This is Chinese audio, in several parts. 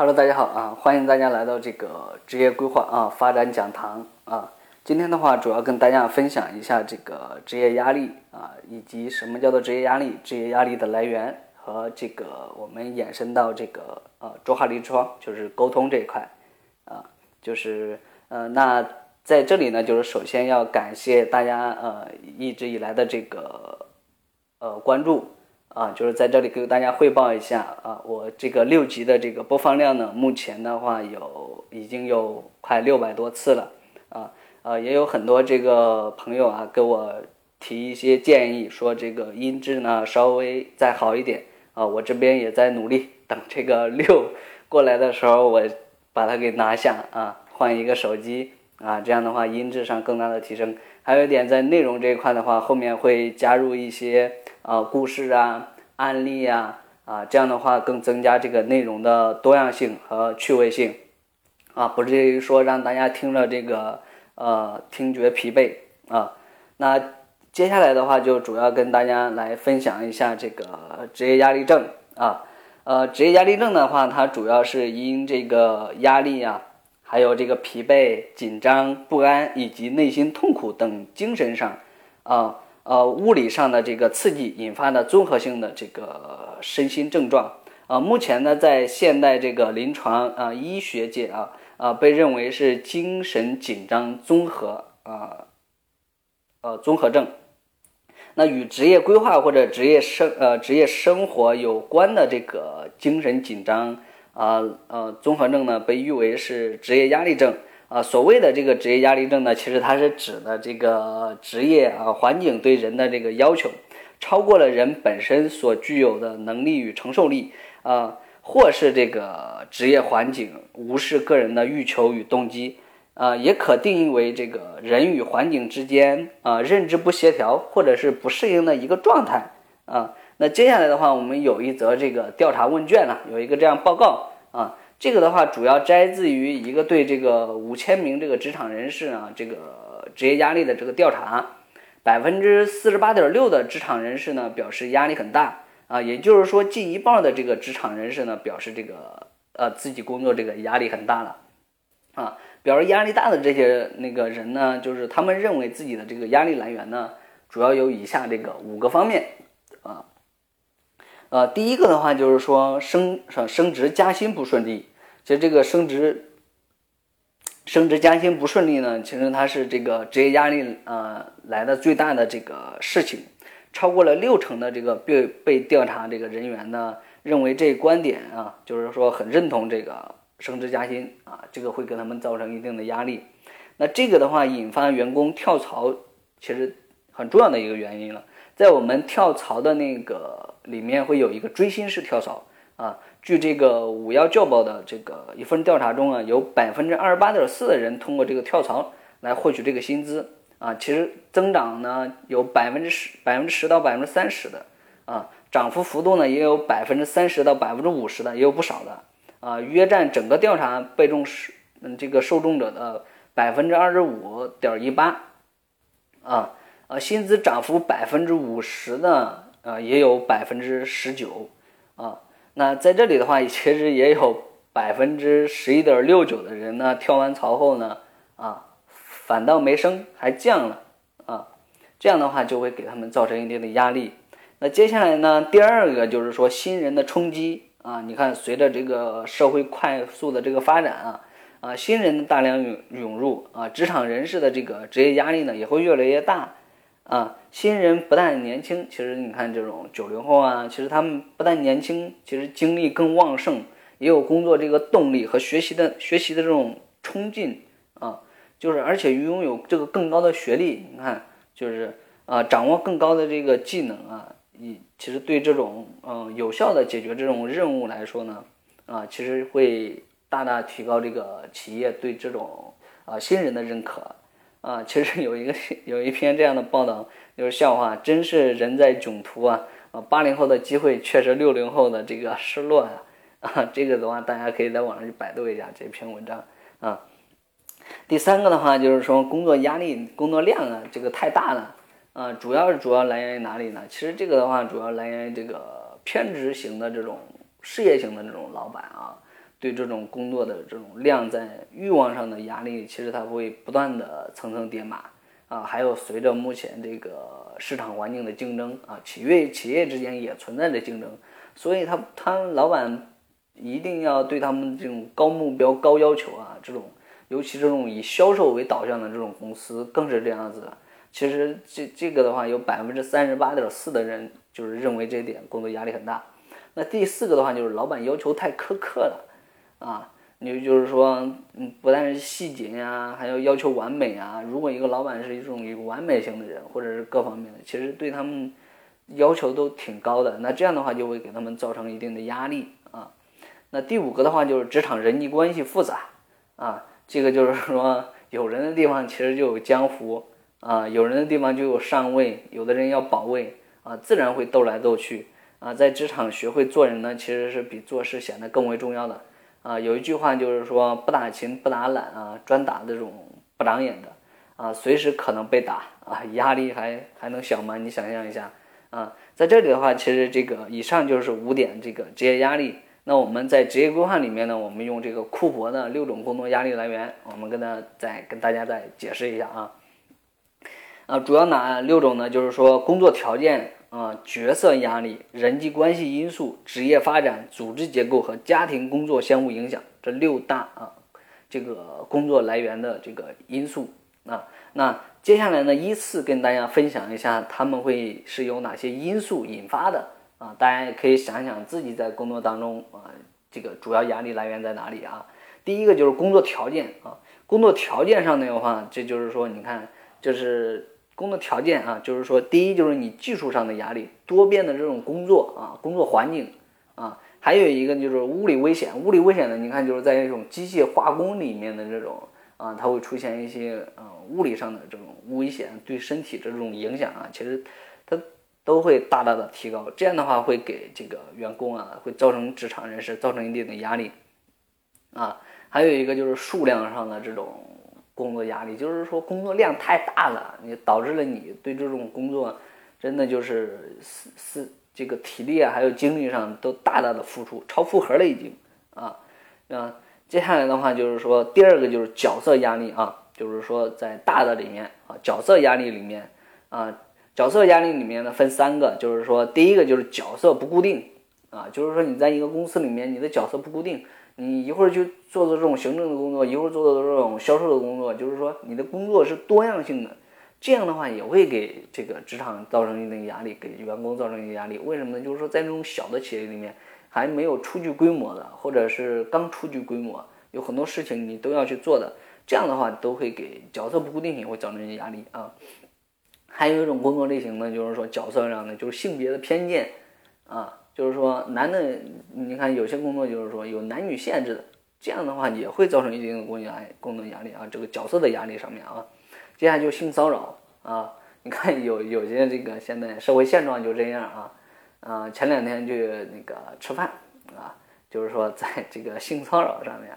Hello，大家好啊！欢迎大家来到这个职业规划啊发展讲堂啊。今天的话，主要跟大家分享一下这个职业压力啊，以及什么叫做职业压力，职业压力的来源和这个我们延伸到这个呃卓哈临窗，就是沟通这一块啊，就是呃那在这里呢，就是首先要感谢大家呃一直以来的这个呃关注。啊，就是在这里给大家汇报一下啊，我这个六集的这个播放量呢，目前的话有已经有快六百多次了啊，呃，也有很多这个朋友啊给我提一些建议，说这个音质呢稍微再好一点啊，我这边也在努力，等这个 六过来的时候，我把它给拿下啊，换一个手机啊，这样的话音质上更大的提升。还有一点在内容这一块的话，后面会加入一些。啊，故事啊，案例呀，啊，这样的话更增加这个内容的多样性和趣味性，啊，不至于说让大家听了这个呃听觉疲惫啊。那接下来的话就主要跟大家来分享一下这个职业压力症啊，呃，职业压力症的话，它主要是因这个压力啊，还有这个疲惫、紧张、不安以及内心痛苦等精神上啊。呃物理上的这个刺激引发的综合性的这个身心症状啊，目前呢，在现代这个临床啊医学界啊啊，被认为是精神紧张综合啊呃综合症。那与职业规划或者职业生呃职业生活有关的这个精神紧张啊呃综合症呢，被誉为是职业压力症。啊，所谓的这个职业压力症呢，其实它是指的这个职业啊环境对人的这个要求超过了人本身所具有的能力与承受力啊，或是这个职业环境无视个人的欲求与动机啊，也可定义为这个人与环境之间啊认知不协调或者是不适应的一个状态啊。那接下来的话，我们有一则这个调查问卷呢，有一个这样报告啊。这个的话，主要摘自于一个对这个五千名这个职场人士啊，这个职业压力的这个调查，百分之四十八点六的职场人士呢表示压力很大。啊，也就是说近一半的这个职场人士呢表示这个呃自己工作这个压力很大了。啊，表示压力大的这些那个人呢，就是他们认为自己的这个压力来源呢，主要有以下这个五个方面。啊，呃，第一个的话就是说升升职加薪不顺利。其实这个升职、升职加薪不顺利呢，其实它是这个职业压力呃来的最大的这个事情，超过了六成的这个被被调查这个人员呢，认为这观点啊，就是说很认同这个升职加薪啊，这个会给他们造成一定的压力。那这个的话，引发员工跳槽，其实很重要的一个原因了。在我们跳槽的那个里面，会有一个追薪式跳槽啊。据这个五幺教报的这个一份调查中啊，有百分之二十八点四的人通过这个跳槽来获取这个薪资。啊，其实增长呢有百分之十百分之十到百分之三十的。啊，涨幅幅度呢也有百分之三十到百分之五十的，也有不少的。啊，约占整个调查被重视嗯这个受众者的百分之二十五点一八。啊啊，薪资涨幅百分之五十的啊也有百分之十九。啊。那在这里的话，其实也有百分之十一点六九的人呢，跳完槽后呢，啊，反倒没升，还降了，啊，这样的话就会给他们造成一定的压力。那接下来呢，第二个就是说新人的冲击啊，你看随着这个社会快速的这个发展啊，啊，新人的大量涌涌入啊，职场人士的这个职业压力呢也会越来越大。啊，新人不但年轻，其实你看这种九零后啊，其实他们不但年轻，其实精力更旺盛，也有工作这个动力和学习的学习的这种冲劲啊，就是而且拥有这个更高的学历，你看就是啊，掌握更高的这个技能啊，你其实对这种嗯有效的解决这种任务来说呢，啊，其实会大大提高这个企业对这种啊新人的认可。啊，其实有一个 有一篇这样的报道，就是笑话，真是人在囧途啊！啊，八零后的机会确实六零后的这个失落啊！啊，这个的话，大家可以在网上去百度一下这篇文章啊。第三个的话，就是说工作压力、工作量啊，这个太大了啊，主要是主要来源于哪里呢？其实这个的话，主要来源于这个偏执型的这种事业型的这种老板啊，对这种工作的这种量在欲望上的压力，其实它会不断的层层叠码啊。还有随着目前这个市场环境的竞争啊，企业企业之间也存在着竞争，所以他他老板一定要对他们这种高目标、高要求啊，这种尤其这种以销售为导向的这种公司更是这样子。其实这这个的话，有百分之三十八点四的人就是认为这点工作压力很大。那第四个的话，就是老板要求太苛刻了，啊，你就是说，嗯，不但是细节呀，还要要求完美啊。如果一个老板是一种一个完美型的人，或者是各方面的，其实对他们要求都挺高的。那这样的话，就会给他们造成一定的压力啊。那第五个的话，就是职场人际关系复杂啊，这个就是说，有人的地方其实就有江湖。啊，有人的地方就有上位，有的人要保卫啊，自然会斗来斗去啊。在职场学会做人呢，其实是比做事显得更为重要的啊。有一句话就是说，不打勤不打懒啊，专打这种不长眼的啊，随时可能被打啊，压力还还能小吗？你想象一下啊，在这里的话，其实这个以上就是五点这个职业压力。那我们在职业规划里面呢，我们用这个库珀的六种工作压力来源，我们跟他再跟大家再解释一下啊。啊，主要哪六种呢？就是说工作条件啊、角色压力、人际关系因素、职业发展、组织结构和家庭工作相互影响这六大啊，这个工作来源的这个因素啊。那接下来呢，依次跟大家分享一下他们会是由哪些因素引发的啊？大家可以想想自己在工作当中啊，这个主要压力来源在哪里啊？第一个就是工作条件啊，工作条件上的话，这就是说，你看，就是。工作条件啊，就是说，第一就是你技术上的压力，多变的这种工作啊，工作环境啊，还有一个就是物理危险。物理危险呢，你看就是在这种机械化工里面的这种啊，它会出现一些呃物理上的这种危险，对身体的这种影响啊，其实它都会大大的提高。这样的话会给这个员工啊，会造成职场人士造成一定的压力啊。还有一个就是数量上的这种。工作压力就是说工作量太大了，你导致了你对这种工作真的就是是是这个体力啊，还有精力上都大大的付出，超负荷了已经啊啊。接下来的话就是说第二个就是角色压力啊，就是说在大的里面啊，角色压力里面啊，角色压力里面呢分三个，就是说第一个就是角色不固定啊，就是说你在一个公司里面你的角色不固定。你一会儿就做做这种行政的工作，一会儿做做这种销售的工作，就是说你的工作是多样性的，这样的话也会给这个职场造成一定压力，给员工造成一定压力。为什么呢？就是说在那种小的企业里面，还没有初具规模的，或者是刚初具规模，有很多事情你都要去做的，这样的话都会给角色不固定性会造成一些压力啊。还有一种工作类型呢，就是说角色上的就是性别的偏见啊。就是说，男的，你看有些工作就是说有男女限制的，这样的话也会造成一定的工作压工作压力啊，这个角色的压力上面啊。接下来就性骚扰啊，你看有有些这个现在社会现状就这样啊啊，前两天就那个吃饭啊，就是说在这个性骚扰上面，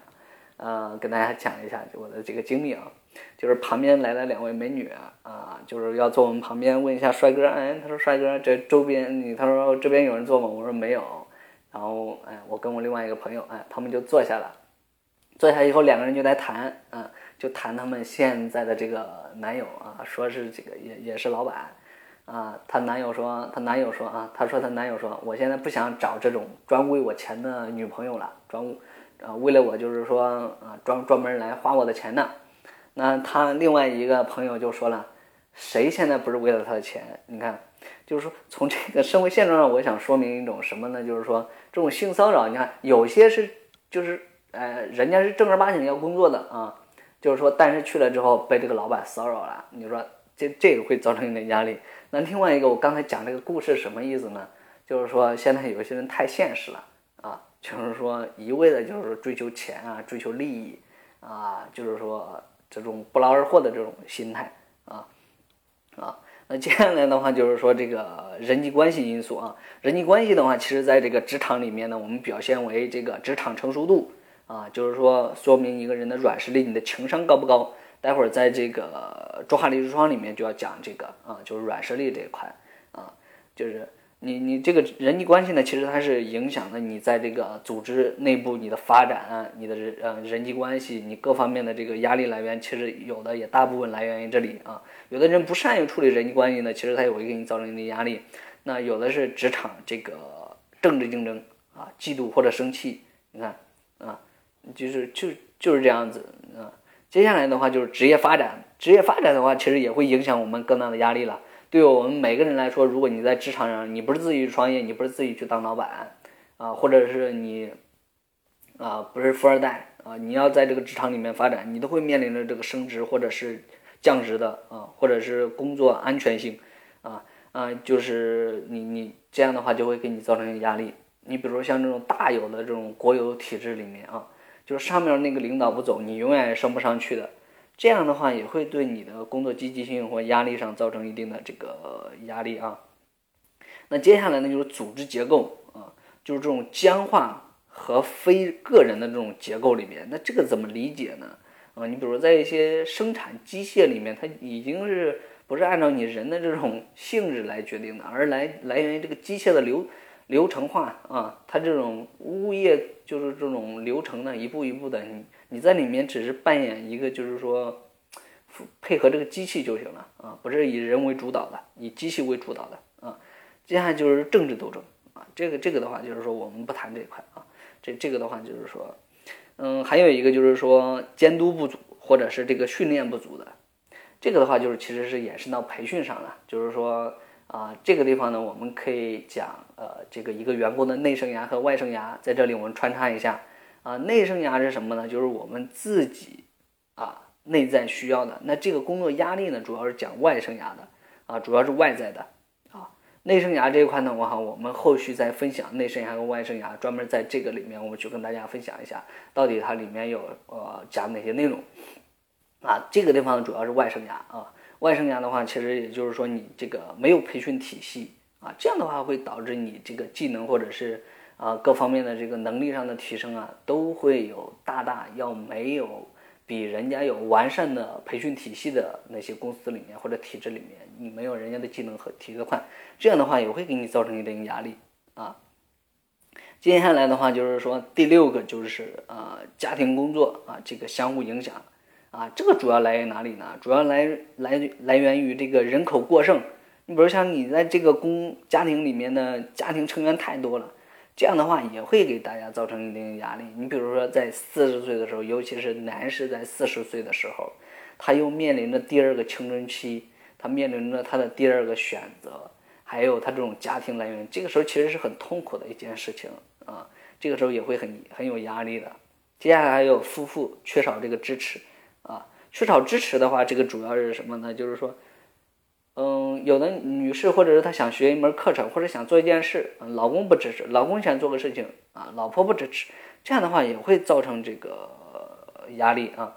呃，跟大家讲一下我的这个经历啊。就是旁边来了两位美女啊，就是要坐我们旁边，问一下帅哥，哎，他说帅哥，这周边你，他说这边有人坐吗？我说没有，然后哎，我跟我另外一个朋友，哎，他们就坐下了，坐下以后两个人就在谈，嗯，就谈他们现在的这个男友啊，说是这个也也是老板，啊，她男友说，她男友说啊，她说她男友说，我现在不想找这种专为我钱的女朋友了，专，啊，为了我就是说啊，专专门来花我的钱的。那他另外一个朋友就说了，谁现在不是为了他的钱？你看，就是说从这个社会现状上，我想说明一种什么呢？就是说这种性骚扰，你看有些是就是呃，人家是正儿八经要工作的啊，就是说，但是去了之后被这个老板骚扰了，你说这这个会造成一点压力。那另外一个，我刚才讲这个故事什么意思呢？就是说现在有些人太现实了啊，就是说一味的就是追求钱啊，追求利益啊，就是说。这种不劳而获的这种心态啊啊，那接下来的话就是说这个人际关系因素啊，人际关系的话，其实在这个职场里面呢，我们表现为这个职场成熟度啊，就是说说明一个人的软实力，你的情商高不高？待会儿在这个《中华历史窗》里面就要讲这个啊，就是软实力这一块啊，就是你你这个人际关系呢，其实它是影响了你在这个组织内部你的发展，你的人呃人际关系，你各方面的这个压力来源，其实有的也大部分来源于这里啊。有的人不善于处理人际关系呢，其实他也会给你造成一定压力。那有的是职场这个政治竞争啊，嫉妒或者生气，你看啊，就是就就是这样子啊。接下来的话就是职业发展，职业发展的话，其实也会影响我们更大的压力了。对我们每个人来说，如果你在职场上，你不是自己去创业，你不是自己去当老板，啊，或者是你，啊，不是富二代啊，你要在这个职场里面发展，你都会面临着这个升职或者是降职的啊，或者是工作安全性，啊啊，就是你你这样的话就会给你造成压力。你比如像这种大有的这种国有体制里面啊，就是上面那个领导不走，你永远升不上去的。这样的话也会对你的工作积极性或压力上造成一定的这个压力啊。那接下来呢，就是组织结构啊，就是这种僵化和非个人的这种结构里面，那这个怎么理解呢？啊，你比如说在一些生产机械里面，它已经是不是按照你人的这种性质来决定的，而来来源于这个机械的流流程化啊，它这种物业就是这种流程呢，一步一步的你。你在里面只是扮演一个，就是说配合这个机器就行了啊，不是以人为主导的，以机器为主导的啊。接下来就是政治斗争啊，这个这个的话就是说我们不谈这一块啊，这这个的话就是说，嗯，还有一个就是说监督不足或者是这个训练不足的，这个的话就是其实是延伸到培训上了，就是说啊，这个地方呢我们可以讲呃这个一个员工的内生涯和外生涯，在这里我们穿插一下。啊，内生涯是什么呢？就是我们自己啊内在需要的。那这个工作压力呢，主要是讲外生涯的啊，主要是外在的啊。内生涯这一块呢，我哈，我们后续再分享内生涯和外生涯，专门在这个里面，我们去跟大家分享一下，到底它里面有呃讲哪些内容啊。这个地方主要是外生涯啊，外生涯的话，其实也就是说你这个没有培训体系啊，这样的话会导致你这个技能或者是。啊，各方面的这个能力上的提升啊，都会有大大要没有比人家有完善的培训体系的那些公司里面或者体制里面，你没有人家的技能和提的快，这样的话也会给你造成一定压力啊。接下来的话就是说第六个就是啊，家庭工作啊这个相互影响啊，这个主要来源哪里呢？主要来来来源于这个人口过剩，你比如像你在这个公家庭里面的家庭成员太多了。这样的话也会给大家造成一定的压力。你比如说，在四十岁的时候，尤其是男士在四十岁的时候，他又面临着第二个青春期，他面临着他的第二个选择，还有他这种家庭来源，这个时候其实是很痛苦的一件事情啊。这个时候也会很很有压力的。接下来还有夫妇缺少这个支持啊，缺少支持的话，这个主要是什么呢？就是说。嗯，有的女士或者是她想学一门课程，或者想做一件事，老公不支持，老公想做个事情啊，老婆不支持，这样的话也会造成这个压力啊。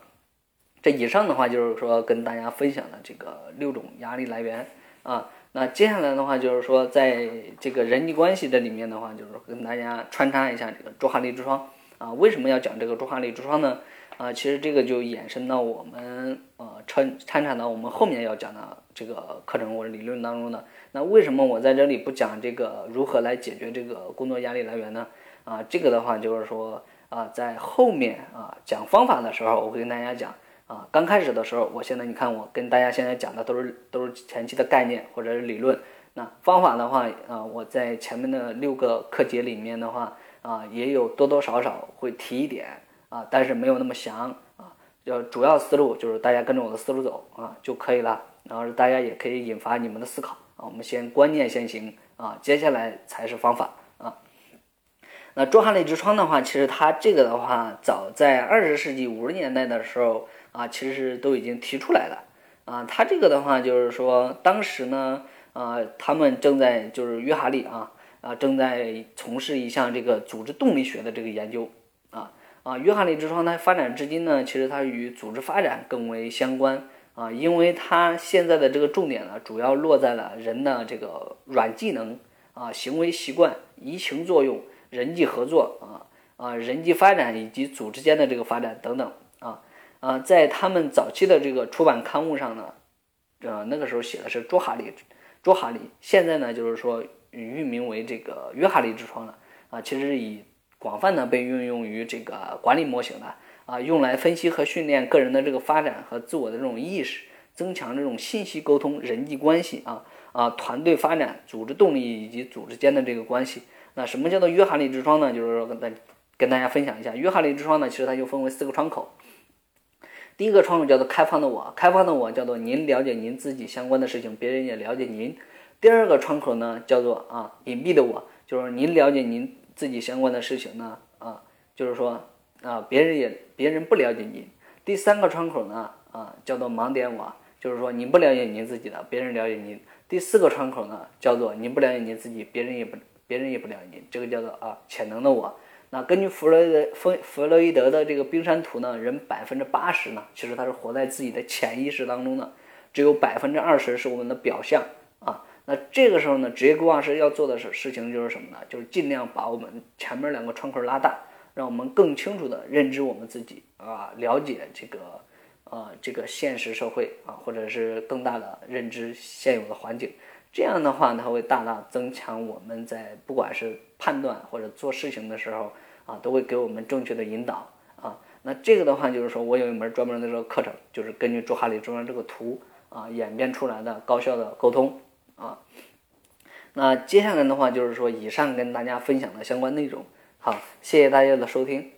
这以上的话就是说跟大家分享的这个六种压力来源啊。那接下来的话就是说，在这个人际关系的里面的话，就是跟大家穿插一下这个卓哈利之窗啊。为什么要讲这个卓哈利之窗呢？啊，其实这个就衍生到我们呃参参产到我们后面要讲的这个课程或者理论当中的。那为什么我在这里不讲这个如何来解决这个工作压力来源呢？啊，这个的话就是说啊，在后面啊讲方法的时候，我会跟大家讲啊。刚开始的时候，我现在你看我跟大家现在讲的都是都是前期的概念或者是理论。那方法的话啊，我在前面的六个课节里面的话啊，也有多多少少会提一点。啊，但是没有那么详啊，要主要思路就是大家跟着我的思路走啊就可以了。然后大家也可以引发你们的思考啊。我们先观念先行啊，接下来才是方法啊。那卓哈里之窗的话，其实它这个的话，早在二十世纪五十年代的时候啊，其实都已经提出来了啊。它这个的话就是说，当时呢啊，他们正在就是约哈利啊啊正在从事一项这个组织动力学的这个研究啊。啊，约翰利之窗它发展至今呢，其实它与组织发展更为相关啊，因为它现在的这个重点呢，主要落在了人的这个软技能啊、行为习惯、移情作用、人际合作啊、啊人际发展以及组织间的这个发展等等啊啊，在他们早期的这个出版刊物上呢，呃那个时候写的是卓哈利，卓哈利，现在呢就是说域名为这个约翰利之窗的啊，其实以广泛的被运用于这个管理模型的啊，用来分析和训练个人的这个发展和自我的这种意识，增强这种信息沟通、人际关系啊啊，团队发展、组织动力以及组织间的这个关系。那什么叫做约翰利之窗呢？就是说跟大跟大家分享一下，约翰利之窗呢，其实它就分为四个窗口。第一个窗口叫做开放的我，开放的我叫做您了解您自己相关的事情，别人也了解您。第二个窗口呢叫做啊隐蔽的我，就是您了解您自己相关的事情呢啊，就是说啊别人也别人不了解您。第三个窗口呢啊叫做盲点我，就是说您不了解您自己的，别人了解您。第四个窗口呢叫做您不了解您自己，别人也不别人也不了解您，这个叫做啊潜能的我。那根据弗洛伊德弗弗洛伊德的这个冰山图呢，人百分之八十呢，其实他是活在自己的潜意识当中的，只有百分之二十是我们的表象。那这个时候呢，职业规划师要做的事事情就是什么呢？就是尽量把我们前面两个窗口拉大，让我们更清楚的认知我们自己啊，了解这个呃这个现实社会啊，或者是更大的认知现有的环境。这样的话，它会大大增强我们在不管是判断或者做事情的时候啊，都会给我们正确的引导啊。那这个的话，就是说我有一门专门的这个课程，就是根据朱哈里中央这个图啊演变出来的高效的沟通啊。那接下来的话，就是说以上跟大家分享的相关内容。好，谢谢大家的收听。